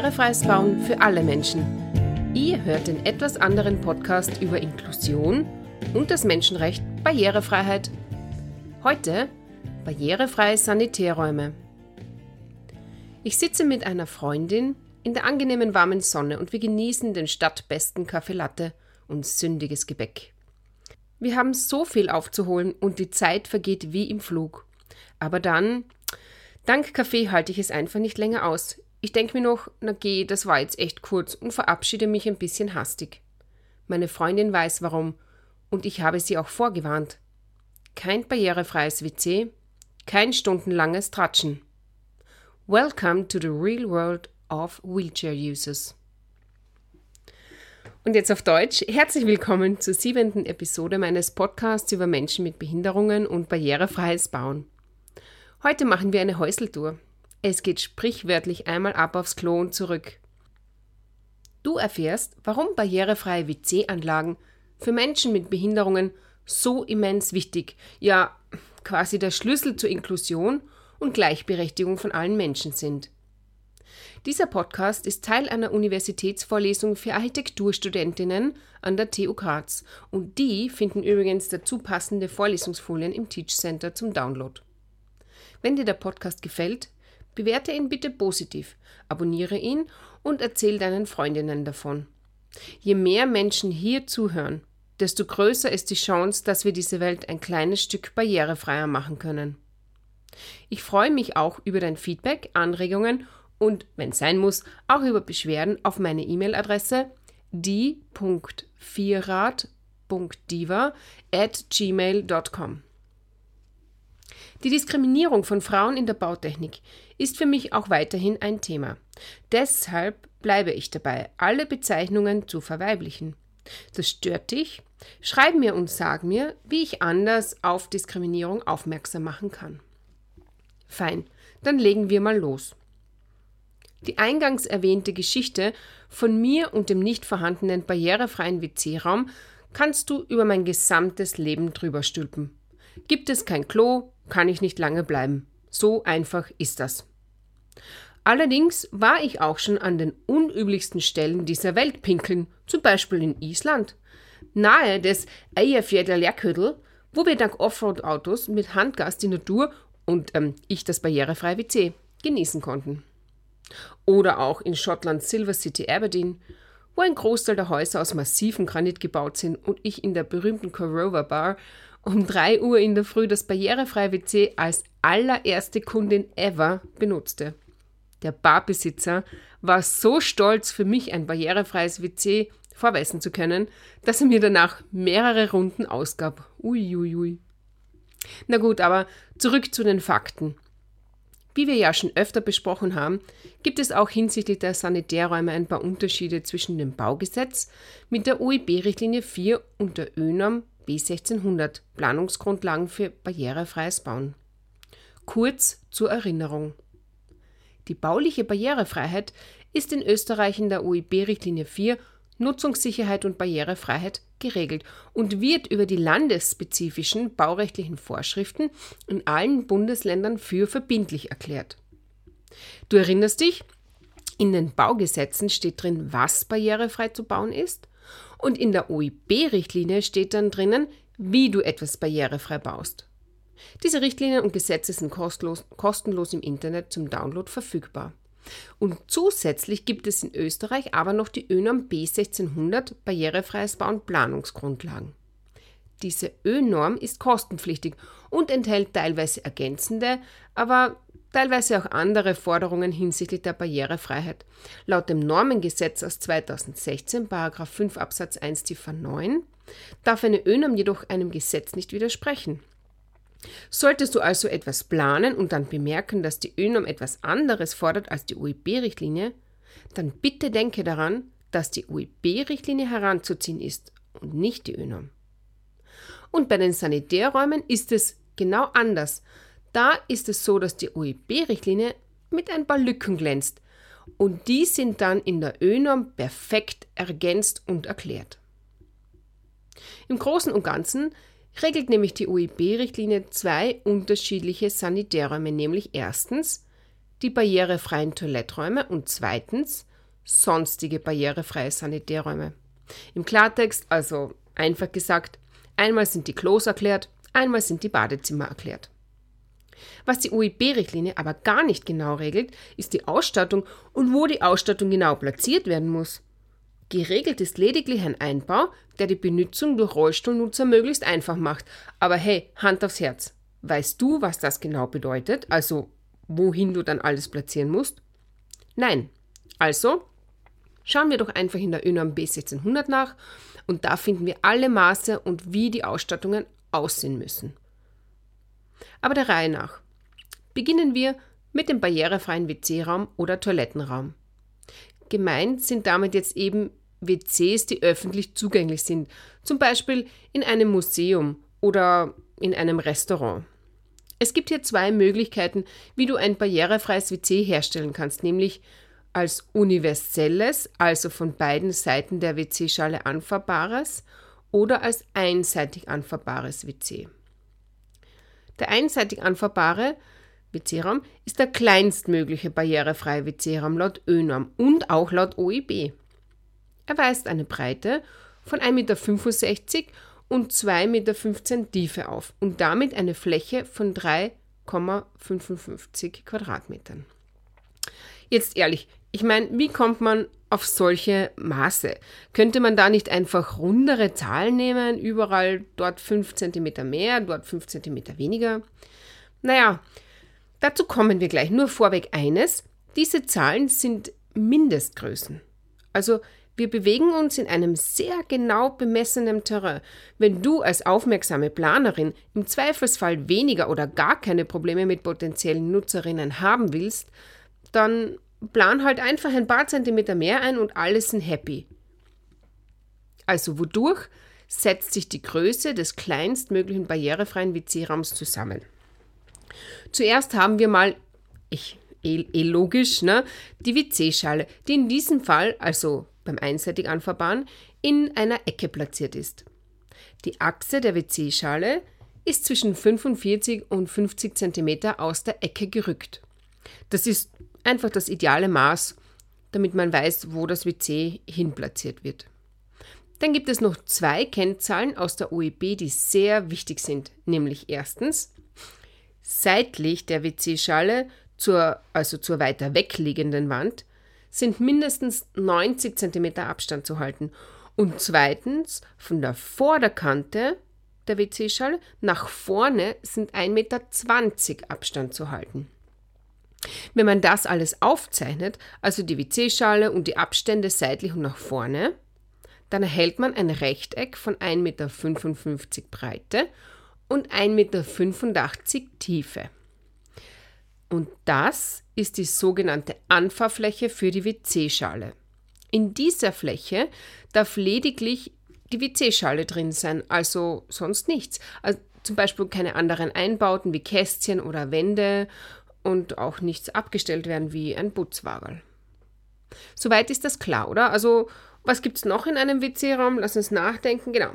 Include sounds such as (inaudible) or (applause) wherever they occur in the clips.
Barrierefreies Bauen für alle Menschen. Ihr hört den etwas anderen Podcast über Inklusion und das Menschenrecht Barrierefreiheit. Heute barrierefreie Sanitärräume. Ich sitze mit einer Freundin in der angenehmen warmen Sonne und wir genießen den stadtbesten Kaffee Latte und sündiges Gebäck. Wir haben so viel aufzuholen und die Zeit vergeht wie im Flug. Aber dann, dank Kaffee halte ich es einfach nicht länger aus. Ich denke mir noch, na geh, das war jetzt echt kurz und verabschiede mich ein bisschen hastig. Meine Freundin weiß warum und ich habe sie auch vorgewarnt. Kein barrierefreies WC, kein stundenlanges Tratschen. Welcome to the real world of wheelchair users. Und jetzt auf Deutsch. Herzlich willkommen zur siebenten Episode meines Podcasts über Menschen mit Behinderungen und barrierefreies Bauen. Heute machen wir eine Häuseltour. Es geht sprichwörtlich einmal ab aufs Klo und zurück. Du erfährst, warum barrierefreie WC-Anlagen für Menschen mit Behinderungen so immens wichtig, ja quasi der Schlüssel zur Inklusion und Gleichberechtigung von allen Menschen sind. Dieser Podcast ist Teil einer Universitätsvorlesung für Architekturstudentinnen an der TU Graz und die finden übrigens dazu passende Vorlesungsfolien im Teach Center zum Download. Wenn dir der Podcast gefällt, Bewerte ihn bitte positiv, abonniere ihn und erzähl deinen Freundinnen davon. Je mehr Menschen hier zuhören, desto größer ist die Chance, dass wir diese Welt ein kleines Stück barrierefreier machen können. Ich freue mich auch über dein Feedback, Anregungen und, wenn es sein muss, auch über Beschwerden auf meine E-Mail-Adresse die.vierrad.diva at gmail.com. Die Diskriminierung von Frauen in der Bautechnik ist für mich auch weiterhin ein Thema. Deshalb bleibe ich dabei, alle Bezeichnungen zu verweiblichen. Das stört dich? Schreib mir und sag mir, wie ich anders auf Diskriminierung aufmerksam machen kann. Fein, dann legen wir mal los. Die eingangs erwähnte Geschichte von mir und dem nicht vorhandenen barrierefreien WC-Raum kannst du über mein gesamtes Leben drüber stülpen. Gibt es kein Klo, kann ich nicht lange bleiben. So einfach ist das. Allerdings war ich auch schon an den unüblichsten Stellen dieser Welt pinkeln, zum Beispiel in Island, nahe des Eyjafjallajökull, wo wir dank Offroad-Autos mit Handgas die Natur und ähm, ich das barrierefreie WC genießen konnten. Oder auch in Schottland Silver City Aberdeen, wo ein Großteil der Häuser aus massivem Granit gebaut sind und ich in der berühmten Corova Bar um 3 Uhr in der Früh das barrierefreie WC als allererste Kundin ever benutzte. Der Barbesitzer war so stolz, für mich ein barrierefreies WC vorweisen zu können, dass er mir danach mehrere Runden ausgab. Uiuiui. Ui, ui. Na gut, aber zurück zu den Fakten. Wie wir ja schon öfter besprochen haben, gibt es auch hinsichtlich der Sanitärräume ein paar Unterschiede zwischen dem Baugesetz mit der OEB-Richtlinie 4 und der ÖNORM B1600 Planungsgrundlagen für barrierefreies Bauen. Kurz zur Erinnerung. Die bauliche Barrierefreiheit ist in Österreich in der OIB-Richtlinie 4 Nutzungssicherheit und Barrierefreiheit geregelt und wird über die landesspezifischen baurechtlichen Vorschriften in allen Bundesländern für verbindlich erklärt. Du erinnerst dich, in den Baugesetzen steht drin, was barrierefrei zu bauen ist und in der OIB-Richtlinie steht dann drinnen, wie du etwas barrierefrei baust. Diese Richtlinien und Gesetze sind kostenlos, kostenlos im Internet zum Download verfügbar. Und zusätzlich gibt es in Österreich aber noch die ÖNORM B1600 Barrierefreies Bauen Planungsgrundlagen. Diese ÖNORM ist kostenpflichtig und enthält teilweise ergänzende, aber teilweise auch andere Forderungen hinsichtlich der Barrierefreiheit. Laut dem Normengesetz aus 2016, 5 Absatz 1 Ziffer 9, darf eine ÖNORM jedoch einem Gesetz nicht widersprechen. Solltest du also etwas planen und dann bemerken, dass die ÖNORM etwas anderes fordert als die UIB-Richtlinie, dann bitte denke daran, dass die UIB-Richtlinie heranzuziehen ist und nicht die ÖNORM. Und bei den Sanitärräumen ist es genau anders. Da ist es so, dass die OEB-Richtlinie mit ein paar Lücken glänzt und die sind dann in der ÖNORM perfekt ergänzt und erklärt. Im Großen und Ganzen regelt nämlich die OEB-Richtlinie zwei unterschiedliche Sanitärräume, nämlich erstens die barrierefreien Toiletträume und zweitens sonstige barrierefreie Sanitärräume. Im Klartext, also einfach gesagt, einmal sind die Klos erklärt, einmal sind die Badezimmer erklärt. Was die OIB-Richtlinie aber gar nicht genau regelt, ist die Ausstattung und wo die Ausstattung genau platziert werden muss. Geregelt ist lediglich ein Einbau, der die Benutzung durch Rollstuhlnutzer möglichst einfach macht. Aber hey, Hand aufs Herz. Weißt du, was das genau bedeutet? Also, wohin du dann alles platzieren musst? Nein. Also, schauen wir doch einfach in der ÖNORM B1600 nach und da finden wir alle Maße und wie die Ausstattungen aussehen müssen. Aber der Reihe nach. Beginnen wir mit dem barrierefreien WC-Raum oder Toilettenraum. Gemeint sind damit jetzt eben WCs, die öffentlich zugänglich sind, zum Beispiel in einem Museum oder in einem Restaurant. Es gibt hier zwei Möglichkeiten, wie du ein barrierefreies WC herstellen kannst, nämlich als universelles, also von beiden Seiten der WC-Schale anfahrbares, oder als einseitig anfahrbares WC. Der einseitig anfahrbare WC-Raum ist der kleinstmögliche barrierefreie WC-Raum laut ÖNORM und auch laut OIB. Er weist eine Breite von 1,65 Meter und 2,15 Meter Tiefe auf und damit eine Fläche von 3,55 Quadratmetern. Jetzt ehrlich, ich meine, wie kommt man auf solche Maße? Könnte man da nicht einfach rundere Zahlen nehmen, überall dort 5 cm mehr, dort 5 cm weniger? Naja, dazu kommen wir gleich. Nur vorweg eines, diese Zahlen sind Mindestgrößen. Also wir bewegen uns in einem sehr genau bemessenen Terrain. Wenn du als aufmerksame Planerin im Zweifelsfall weniger oder gar keine Probleme mit potenziellen Nutzerinnen haben willst, dann plan halt einfach ein paar Zentimeter mehr ein und alle sind happy. Also wodurch setzt sich die Größe des kleinstmöglichen barrierefreien WC-Raums zusammen? Zuerst haben wir mal, ich, eh, eh logisch, ne, die WC-Schale, die in diesem Fall, also beim einseitig anfahrbaren, in einer Ecke platziert ist. Die Achse der WC-Schale ist zwischen 45 und 50 cm aus der Ecke gerückt. Das ist einfach das ideale Maß, damit man weiß, wo das WC hinplatziert wird. Dann gibt es noch zwei Kennzahlen aus der OEB, die sehr wichtig sind, nämlich erstens seitlich der WC-Schale, zur, also zur weiter wegliegenden Wand, sind mindestens 90 cm Abstand zu halten und zweitens von der Vorderkante der WC-Schale nach vorne sind 1,20 Meter Abstand zu halten. Wenn man das alles aufzeichnet, also die WC-Schale und die Abstände seitlich und nach vorne, dann erhält man ein Rechteck von 1,55 Meter Breite und 1,85 Meter Tiefe. Und das ist die sogenannte Anfahrfläche für die WC-Schale. In dieser Fläche darf lediglich die WC-Schale drin sein, also sonst nichts. Also zum Beispiel keine anderen Einbauten wie Kästchen oder Wände und auch nichts abgestellt werden wie ein Putzwagel. Soweit ist das klar, oder? Also, was gibt es noch in einem WC-Raum? Lass uns nachdenken. Genau.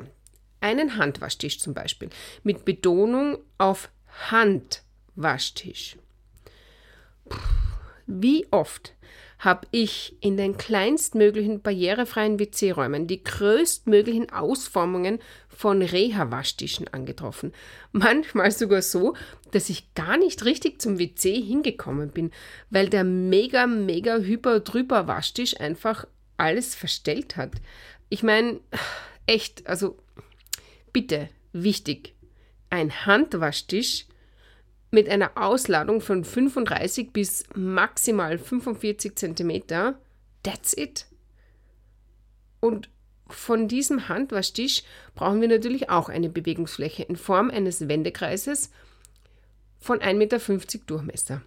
Einen Handwaschtisch zum Beispiel. Mit Betonung auf Handwaschtisch. Wie oft habe ich in den kleinstmöglichen barrierefreien WC-Räumen die größtmöglichen Ausformungen von Reha-Waschtischen angetroffen. Manchmal sogar so, dass ich gar nicht richtig zum WC hingekommen bin, weil der mega, mega hyper drüber Waschtisch einfach alles verstellt hat. Ich meine, echt, also bitte, wichtig, ein Handwaschtisch mit einer Ausladung von 35 bis maximal 45 cm. That's it. Und von diesem Handwaschtisch brauchen wir natürlich auch eine Bewegungsfläche in Form eines Wendekreises von 1,50 Meter Durchmesser.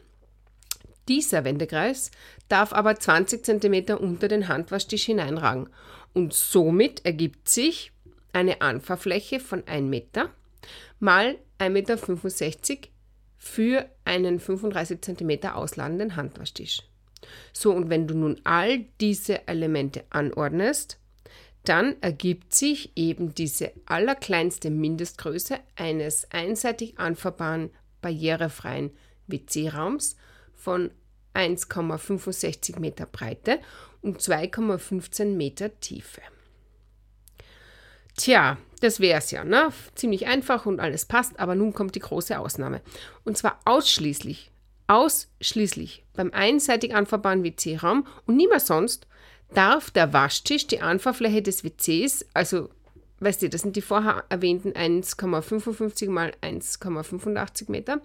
Dieser Wendekreis darf aber 20 cm unter den Handwaschtisch hineinragen und somit ergibt sich eine Anfahrfläche von 1 Meter mal 1,65 Meter für einen 35 cm ausladenden Handwaschtisch. So, und wenn du nun all diese Elemente anordnest, dann ergibt sich eben diese allerkleinste Mindestgröße eines einseitig anfahrbaren, barrierefreien WC-Raums von 1,65 Meter Breite und 2,15 Meter Tiefe. Tja, das wär's ja, ne? Ziemlich einfach und alles passt, aber nun kommt die große Ausnahme. Und zwar ausschließlich, ausschließlich beim einseitig anfahrbaren WC-Raum und niemals sonst darf der Waschtisch die Anfahrfläche des WCs, also weißt du, das sind die vorher erwähnten 1,55 mal 1,85 Meter,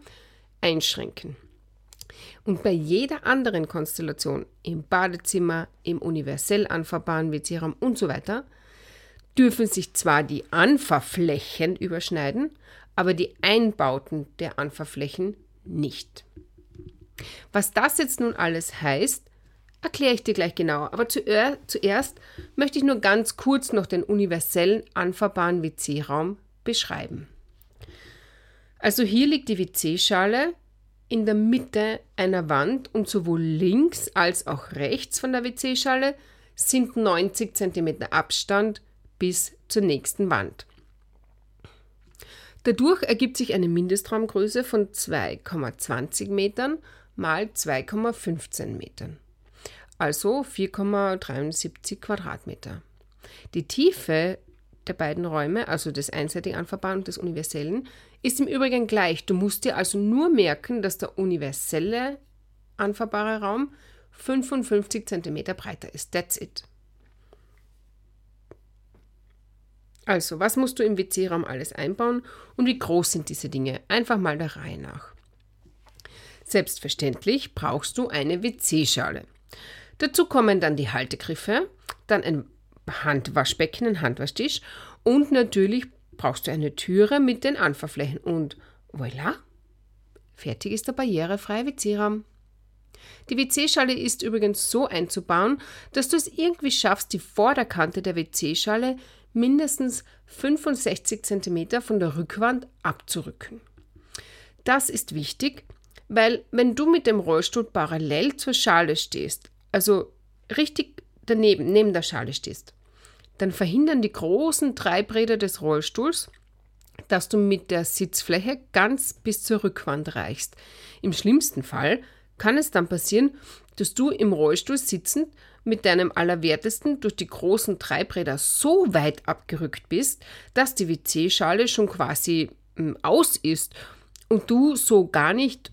einschränken. Und bei jeder anderen Konstellation, im Badezimmer, im universell anfahrbaren WC-Raum und so weiter, dürfen sich zwar die Anfahrflächen überschneiden, aber die Einbauten der Anfahrflächen nicht. Was das jetzt nun alles heißt, erkläre ich dir gleich genauer. Aber zuerst möchte ich nur ganz kurz noch den universellen anfahrbaren WC-Raum beschreiben. Also hier liegt die WC-Schale in der Mitte einer Wand und sowohl links als auch rechts von der WC-Schale sind 90 cm Abstand bis zur nächsten Wand. Dadurch ergibt sich eine Mindestraumgröße von 2,20 Metern mal 2,15 Metern, also 4,73 Quadratmeter. Die Tiefe der beiden Räume, also des einseitigen Anfahrbaren und des universellen, ist im Übrigen gleich. Du musst dir also nur merken, dass der universelle anfahrbare Raum 55 cm breiter ist. That's it. Also, was musst du im WC-Raum alles einbauen und wie groß sind diese Dinge? Einfach mal der Reihe nach. Selbstverständlich brauchst du eine WC-Schale. Dazu kommen dann die Haltegriffe, dann ein Handwaschbecken, ein Handwaschtisch und natürlich brauchst du eine Türe mit den Anfahrflächen und voilà, fertig ist der barrierefreie WC-Raum. Die WC-Schale ist übrigens so einzubauen, dass du es irgendwie schaffst, die Vorderkante der WC-Schale mindestens 65 cm von der Rückwand abzurücken. Das ist wichtig, weil wenn du mit dem Rollstuhl parallel zur Schale stehst, also richtig daneben, neben der Schale stehst, dann verhindern die großen Treibräder des Rollstuhls, dass du mit der Sitzfläche ganz bis zur Rückwand reichst. Im schlimmsten Fall kann es dann passieren, dass du im Rollstuhl sitzend mit deinem Allerwertesten durch die großen Treibräder so weit abgerückt bist, dass die WC-Schale schon quasi hm, aus ist und du so gar nicht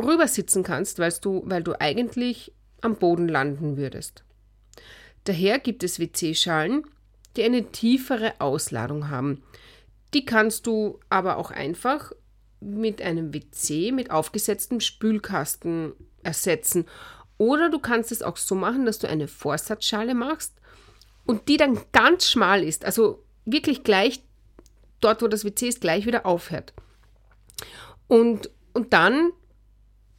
rüber sitzen kannst, weil du, weil du eigentlich am Boden landen würdest. Daher gibt es WC-Schalen, die eine tiefere Ausladung haben. Die kannst du aber auch einfach mit einem WC mit aufgesetztem Spülkasten ersetzen oder du kannst es auch so machen, dass du eine Vorsatzschale machst und die dann ganz schmal ist, also wirklich gleich dort, wo das WC ist, gleich wieder aufhört. Und, und dann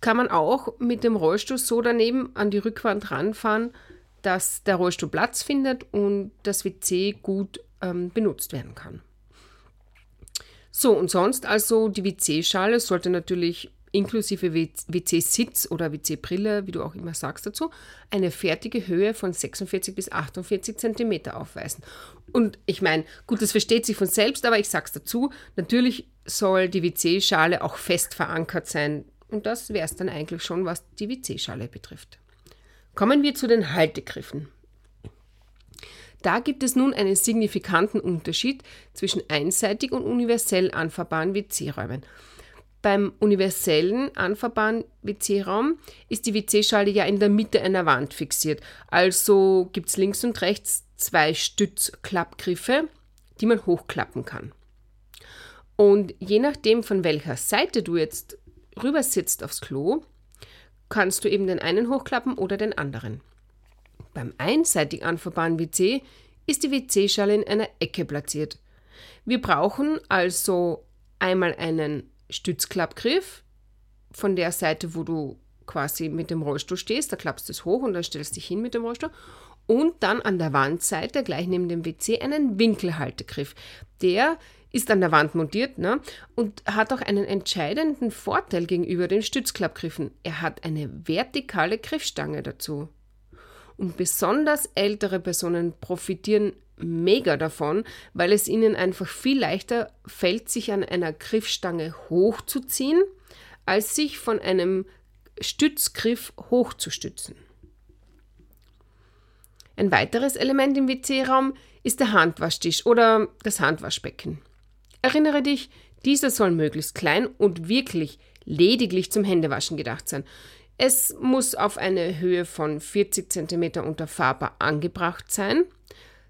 kann man auch mit dem Rollstuhl so daneben an die Rückwand ranfahren, dass der Rollstuhl Platz findet und das WC gut ähm, benutzt werden kann. So, und sonst also die WC-Schale sollte natürlich inklusive WC-Sitz oder WC-Brille, wie du auch immer sagst dazu, eine fertige Höhe von 46 bis 48 cm aufweisen. Und ich meine, gut, das versteht sich von selbst, aber ich sag's dazu, natürlich soll die WC-Schale auch fest verankert sein. Und das wäre es dann eigentlich schon, was die WC-Schale betrifft. Kommen wir zu den Haltegriffen. Da gibt es nun einen signifikanten Unterschied zwischen einseitig und universell anfahrbaren WC-Räumen. Beim universellen anfahrbaren WC-Raum ist die WC-Schale ja in der Mitte einer Wand fixiert. Also gibt es links und rechts zwei Stützklappgriffe, die man hochklappen kann. Und je nachdem, von welcher Seite du jetzt rüber sitzt aufs Klo, kannst du eben den einen hochklappen oder den anderen. Beim einseitig anfahrbaren WC ist die WC-Schale in einer Ecke platziert. Wir brauchen also einmal einen Stützklappgriff von der Seite, wo du quasi mit dem Rollstuhl stehst, da klappst du es hoch und dann stellst du dich hin mit dem Rollstuhl. Und dann an der Wandseite, gleich neben dem WC, einen Winkelhaltegriff. Der ist an der Wand montiert ne? und hat auch einen entscheidenden Vorteil gegenüber den Stützklappgriffen. Er hat eine vertikale Griffstange dazu. Und besonders ältere Personen profitieren mega davon, weil es ihnen einfach viel leichter fällt, sich an einer Griffstange hochzuziehen, als sich von einem Stützgriff hochzustützen. Ein weiteres Element im WC-Raum ist der Handwaschtisch oder das Handwaschbecken. Erinnere dich, dieser soll möglichst klein und wirklich lediglich zum Händewaschen gedacht sein. Es muss auf eine Höhe von 40 cm unter Fahrbar angebracht sein.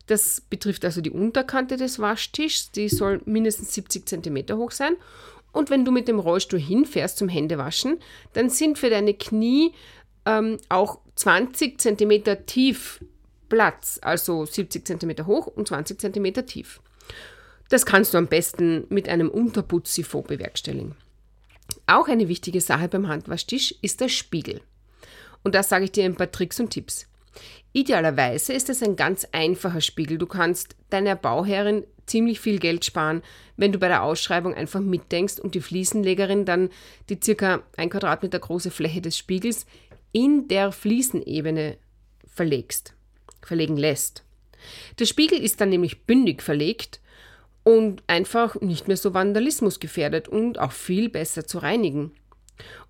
Das betrifft also die Unterkante des Waschtischs, die soll mindestens 70 cm hoch sein. Und wenn du mit dem Rollstuhl hinfährst zum Händewaschen, dann sind für deine Knie ähm, auch 20 cm tief Platz, also 70 cm hoch und 20 cm tief. Das kannst du am besten mit einem Unterputz-Siphon bewerkstelligen. Auch eine wichtige Sache beim Handwaschtisch ist der Spiegel. Und da sage ich dir ein paar Tricks und Tipps. Idealerweise ist es ein ganz einfacher Spiegel. Du kannst deiner Bauherrin ziemlich viel Geld sparen, wenn du bei der Ausschreibung einfach mitdenkst und die Fliesenlegerin dann die circa ein Quadratmeter große Fläche des Spiegels in der Fliesenebene verlegst verlegen lässt. Der Spiegel ist dann nämlich bündig verlegt und einfach nicht mehr so Vandalismus gefährdet und auch viel besser zu reinigen.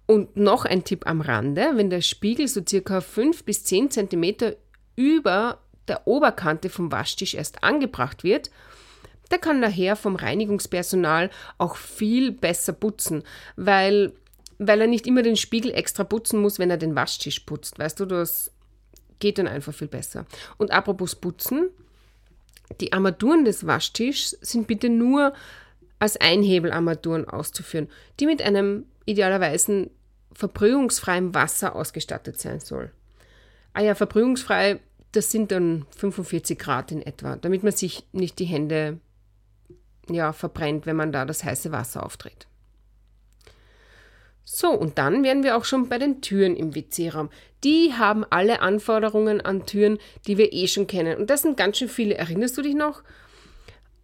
Und noch ein Tipp am Rande, wenn der Spiegel so circa 5 bis 10 cm über der Oberkante vom Waschtisch erst angebracht wird, der kann daher vom Reinigungspersonal auch viel besser putzen, weil, weil er nicht immer den Spiegel extra putzen muss, wenn er den Waschtisch putzt. Weißt du, das geht dann einfach viel besser. Und apropos Putzen, die Armaturen des Waschtischs sind bitte nur als Einhebelarmaturen auszuführen, die mit einem idealerweise verbrühungsfreien Wasser ausgestattet sein soll. Ah ja, verbrühungsfrei, das sind dann 45 Grad in etwa, damit man sich nicht die Hände ja, verbrennt, wenn man da das heiße Wasser auftritt. So, und dann wären wir auch schon bei den Türen im WC-Raum. Die haben alle Anforderungen an Türen, die wir eh schon kennen. Und das sind ganz schön viele. Erinnerst du dich noch?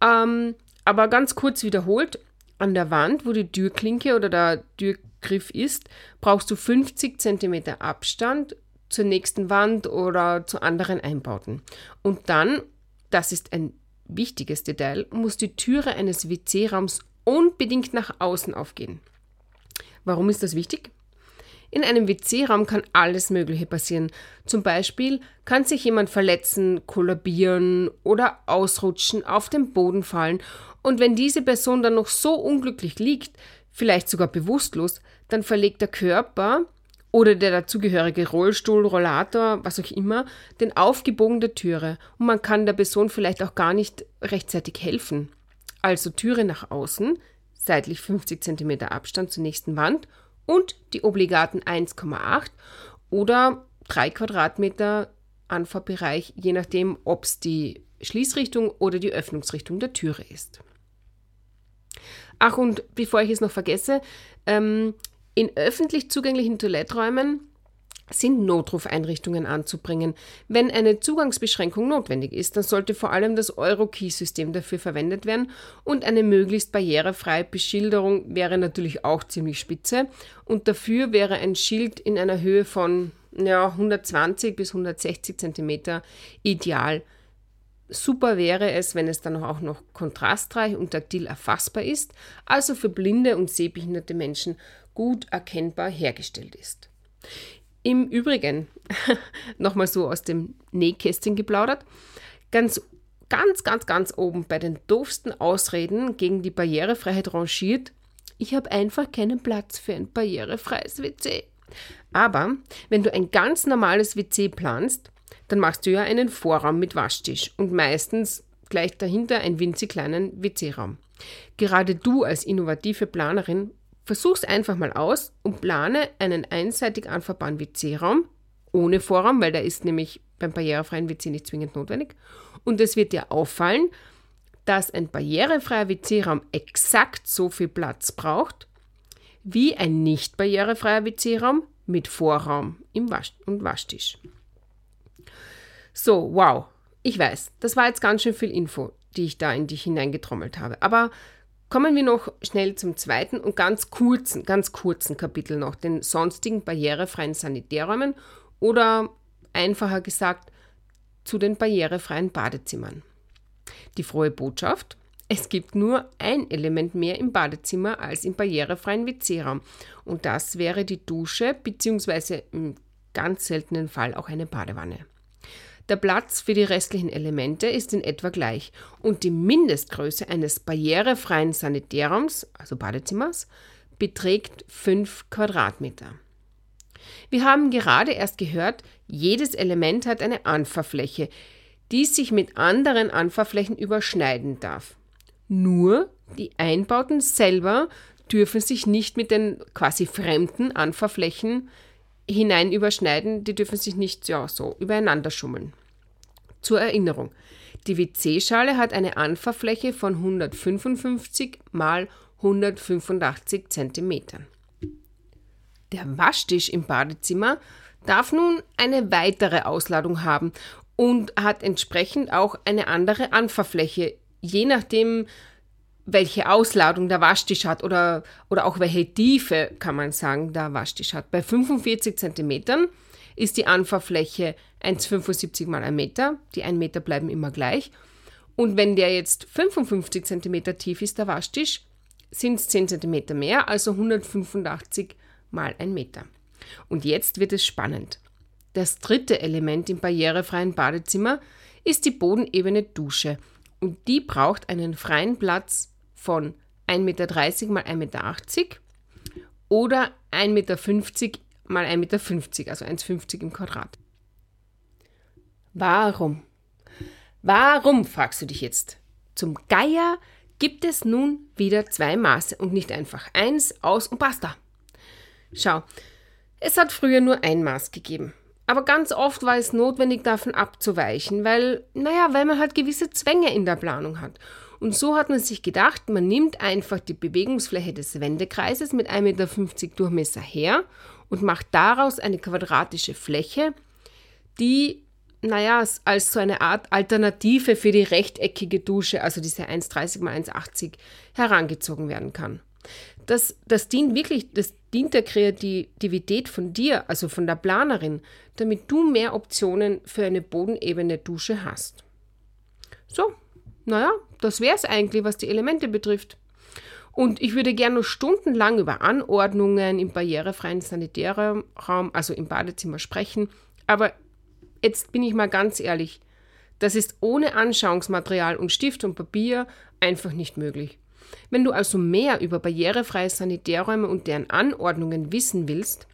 Ähm, aber ganz kurz wiederholt, an der Wand, wo die Türklinke oder der Türgriff ist, brauchst du 50 cm Abstand zur nächsten Wand oder zu anderen Einbauten. Und dann, das ist ein wichtiges Detail, muss die Türe eines WC-Raums unbedingt nach außen aufgehen. Warum ist das wichtig? In einem WC-Raum kann alles Mögliche passieren. Zum Beispiel kann sich jemand verletzen, kollabieren oder ausrutschen, auf den Boden fallen. Und wenn diese Person dann noch so unglücklich liegt, vielleicht sogar bewusstlos, dann verlegt der Körper oder der dazugehörige Rollstuhl, Rollator, was auch immer, den Aufgebogen der Türe. Und man kann der Person vielleicht auch gar nicht rechtzeitig helfen. Also Türe nach außen, seitlich 50 cm Abstand zur nächsten Wand und die obligaten 1,8 oder 3 Quadratmeter Anfahrbereich, je nachdem, ob es die Schließrichtung oder die Öffnungsrichtung der Türe ist. Ach, und bevor ich es noch vergesse, ähm, in öffentlich zugänglichen Toiletträumen sind Notrufeinrichtungen anzubringen. Wenn eine Zugangsbeschränkung notwendig ist, dann sollte vor allem das Euro-Key-System dafür verwendet werden und eine möglichst barrierefreie Beschilderung wäre natürlich auch ziemlich spitze und dafür wäre ein Schild in einer Höhe von ja, 120 bis 160 cm ideal. Super wäre es, wenn es dann auch noch kontrastreich und taktil erfassbar ist, also für blinde und sehbehinderte Menschen gut erkennbar hergestellt ist. Im Übrigen, (laughs) nochmal so aus dem Nähkästchen geplaudert, ganz, ganz, ganz, ganz oben bei den doofsten Ausreden gegen die Barrierefreiheit rangiert, ich habe einfach keinen Platz für ein barrierefreies WC. Aber wenn du ein ganz normales WC planst, dann machst du ja einen Vorraum mit Waschtisch und meistens gleich dahinter einen winzig kleinen WC-Raum. Gerade du als innovative Planerin Versuch's einfach mal aus und plane einen einseitig anfahrbaren WC-Raum ohne Vorraum, weil der ist nämlich beim barrierefreien WC nicht zwingend notwendig. Und es wird dir auffallen, dass ein barrierefreier WC-Raum exakt so viel Platz braucht wie ein nicht barrierefreier WC-Raum mit Vorraum im Wasch und Waschtisch. So, wow. Ich weiß, das war jetzt ganz schön viel Info, die ich da in dich hineingetrommelt habe. Aber Kommen wir noch schnell zum zweiten und ganz kurzen, ganz kurzen Kapitel noch, den sonstigen barrierefreien Sanitärräumen oder einfacher gesagt zu den barrierefreien Badezimmern. Die frohe Botschaft, Es gibt nur ein Element mehr im Badezimmer als im barrierefreien WC-Raum und das wäre die Dusche bzw. im ganz seltenen Fall auch eine Badewanne. Der Platz für die restlichen Elemente ist in etwa gleich und die Mindestgröße eines barrierefreien Sanitärraums, also Badezimmers, beträgt 5 Quadratmeter. Wir haben gerade erst gehört, jedes Element hat eine Anfahrfläche, die sich mit anderen Anfahrflächen überschneiden darf. Nur die Einbauten selber dürfen sich nicht mit den quasi fremden Anfahrflächen hinein überschneiden, die dürfen sich nicht ja, so übereinander schummeln. Zur Erinnerung, die WC-Schale hat eine Anfahrfläche von 155 mal 185 cm. Der Waschtisch im Badezimmer darf nun eine weitere Ausladung haben und hat entsprechend auch eine andere Anfahrfläche, je nachdem, welche Ausladung der Waschtisch hat oder, oder auch welche Tiefe, kann man sagen, der Waschtisch hat. Bei 45 cm ist die Anfahrfläche 1,75 mal 1 Meter. Die 1 Meter bleiben immer gleich. Und wenn der jetzt 55 cm tief ist, der Waschtisch, sind es 10 cm mehr, also 185 mal 1 Meter. Und jetzt wird es spannend. Das dritte Element im barrierefreien Badezimmer ist die bodenebene Dusche. Und die braucht einen freien Platz von 1,30 Meter mal 1,80 Meter oder 1,50 Meter mal 1,50 Meter, also 1,50 im Quadrat. Warum? Warum, fragst du dich jetzt? Zum Geier gibt es nun wieder zwei Maße und nicht einfach eins, aus und basta. Schau, es hat früher nur ein Maß gegeben. Aber ganz oft war es notwendig, davon abzuweichen, weil, naja, weil man halt gewisse Zwänge in der Planung hat. Und so hat man sich gedacht, man nimmt einfach die Bewegungsfläche des Wendekreises mit 1,50 Meter Durchmesser her und macht daraus eine quadratische Fläche, die, naja, als so eine Art Alternative für die rechteckige Dusche, also diese 1,30 x 1,80, herangezogen werden kann. Das, das dient wirklich, das dient der Kreativität von dir, also von der Planerin, damit du mehr Optionen für eine bodenebene Dusche hast. So, naja, das wäre es eigentlich, was die Elemente betrifft. Und ich würde gerne noch stundenlang über Anordnungen im barrierefreien Sanitärraum, also im Badezimmer, sprechen. Aber jetzt bin ich mal ganz ehrlich, das ist ohne Anschauungsmaterial und Stift und Papier einfach nicht möglich. Wenn du also mehr über barrierefreie Sanitärräume und deren Anordnungen wissen willst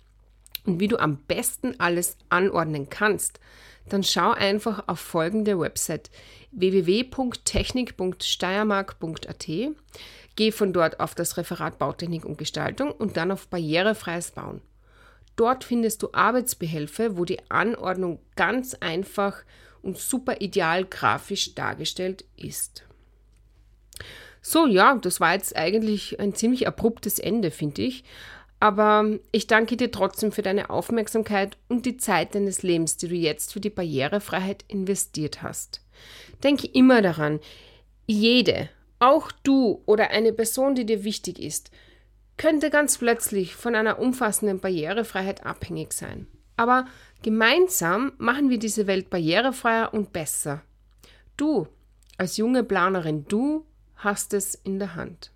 und wie du am besten alles anordnen kannst, dann schau einfach auf folgende Website www.technik.steiermark.at. Geh von dort auf das Referat Bautechnik und Gestaltung und dann auf barrierefreies Bauen. Dort findest du Arbeitsbehelfe, wo die Anordnung ganz einfach und super ideal grafisch dargestellt ist. So, ja, das war jetzt eigentlich ein ziemlich abruptes Ende, finde ich. Aber ich danke dir trotzdem für deine Aufmerksamkeit und die Zeit deines Lebens, die du jetzt für die Barrierefreiheit investiert hast. Denke immer daran, jede, auch du oder eine Person, die dir wichtig ist, könnte ganz plötzlich von einer umfassenden Barrierefreiheit abhängig sein. Aber gemeinsam machen wir diese Welt barrierefreier und besser. Du, als junge Planerin, du hast es in der Hand.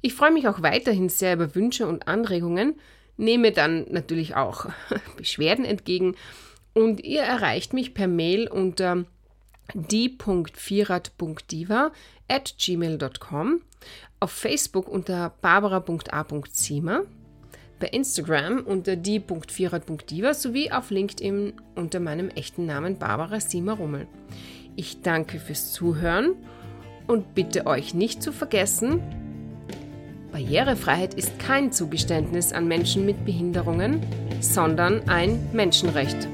Ich freue mich auch weiterhin sehr über Wünsche und Anregungen, nehme dann natürlich auch (laughs) Beschwerden entgegen und ihr erreicht mich per Mail unter die.vierrad.diva at gmail.com, auf Facebook unter barbara.a.ziemer, bei Instagram unter die.vierrad.diva sowie auf LinkedIn unter meinem echten Namen Barbara Siemer Rummel. Ich danke fürs Zuhören und bitte euch nicht zu vergessen, Barrierefreiheit ist kein Zugeständnis an Menschen mit Behinderungen, sondern ein Menschenrecht.